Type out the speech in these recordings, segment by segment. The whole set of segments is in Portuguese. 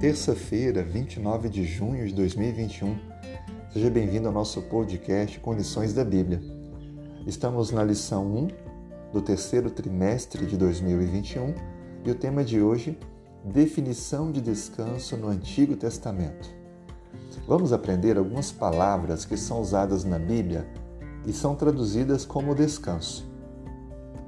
terça-feira, 29 de junho de 2021. Seja bem-vindo ao nosso podcast Condições da Bíblia. Estamos na lição 1 do terceiro trimestre de 2021 e o tema de hoje, definição de descanso no Antigo Testamento. Vamos aprender algumas palavras que são usadas na Bíblia e são traduzidas como descanso.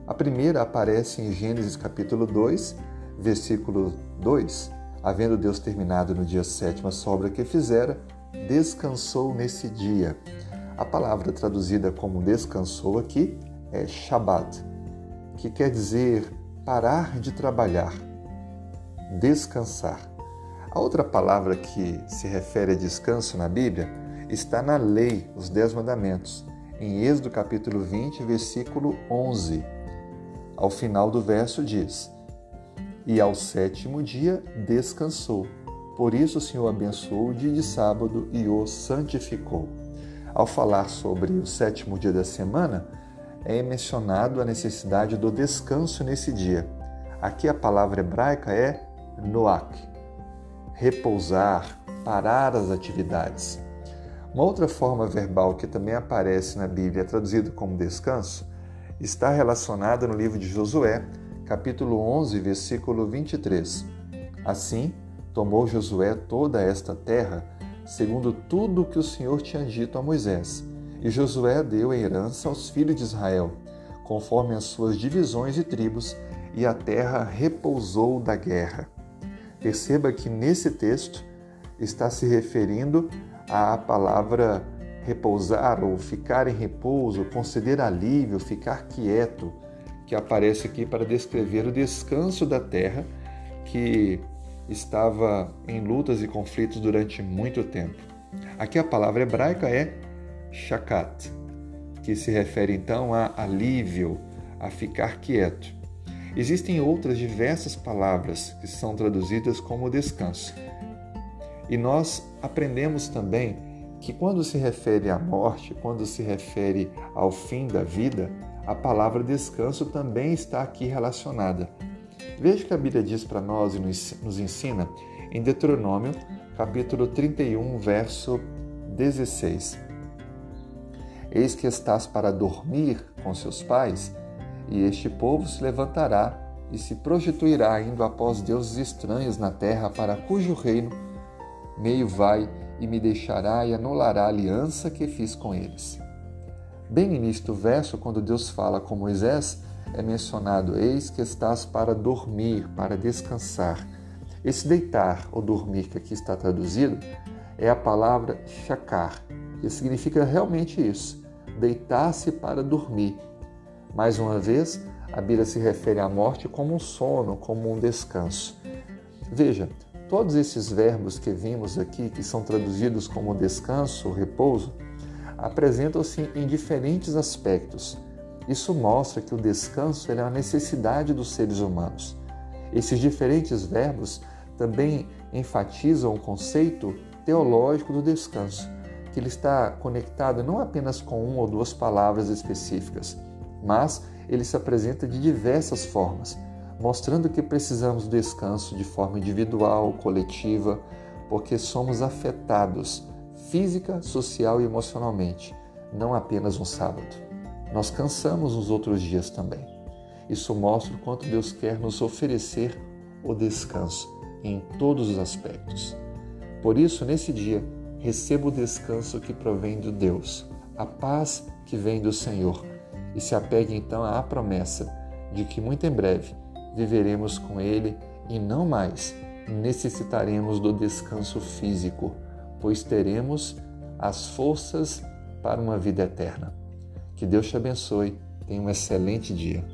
A primeira aparece em Gênesis capítulo 2, versículo 2 Havendo Deus terminado no dia sétimo a sobra que fizera, descansou nesse dia. A palavra traduzida como descansou aqui é Shabbat, que quer dizer parar de trabalhar, descansar. A outra palavra que se refere a descanso na Bíblia está na lei, os Dez Mandamentos, em Êxodo capítulo 20, versículo 11. Ao final do verso diz: e ao sétimo dia descansou. Por isso o Senhor abençoou o dia de sábado e o santificou. Ao falar sobre o sétimo dia da semana, é mencionado a necessidade do descanso nesse dia. Aqui a palavra hebraica é noach, repousar, parar as atividades. Uma outra forma verbal que também aparece na Bíblia, traduzida como descanso, está relacionada no livro de Josué, capítulo 11, versículo 23. Assim, tomou Josué toda esta terra, segundo tudo que o Senhor tinha dito a Moisés. E Josué deu a herança aos filhos de Israel, conforme as suas divisões e tribos, e a terra repousou da guerra. Perceba que nesse texto está se referindo à palavra repousar ou ficar em repouso, conceder alívio, ficar quieto que aparece aqui para descrever o descanso da terra que estava em lutas e conflitos durante muito tempo. Aqui a palavra hebraica é shakat, que se refere então a alívio, a ficar quieto. Existem outras diversas palavras que são traduzidas como descanso. E nós aprendemos também que quando se refere à morte, quando se refere ao fim da vida, a palavra descanso também está aqui relacionada. Veja que a Bíblia diz para nós e nos ensina em Deuteronômio, capítulo 31, verso 16. Eis que estás para dormir com seus pais, e este povo se levantará e se prostituirá indo após deuses estranhos na terra para cujo reino meio vai e me deixará e anulará a aliança que fiz com eles. Bem no início do verso, quando Deus fala com Moisés, é mencionado: Eis que estás para dormir, para descansar. Esse deitar ou dormir que aqui está traduzido é a palavra shakar, que significa realmente isso: deitar-se para dormir. Mais uma vez, a Bíblia se refere à morte como um sono, como um descanso. Veja, todos esses verbos que vimos aqui, que são traduzidos como descanso, repouso, apresentam-se em diferentes aspectos. Isso mostra que o descanso é uma necessidade dos seres humanos. Esses diferentes verbos também enfatizam o conceito teológico do descanso, que ele está conectado não apenas com uma ou duas palavras específicas, mas ele se apresenta de diversas formas, mostrando que precisamos do descanso de forma individual, coletiva, porque somos afetados física, social e emocionalmente, não apenas um sábado. Nós cansamos nos outros dias também. Isso mostra o quanto Deus quer nos oferecer o descanso em todos os aspectos. Por isso, nesse dia, receba o descanso que provém de Deus, a paz que vem do Senhor, e se apegue então à promessa de que muito em breve viveremos com Ele e não mais necessitaremos do descanso físico pois teremos as forças para uma vida eterna. Que Deus te abençoe. Tenha um excelente dia.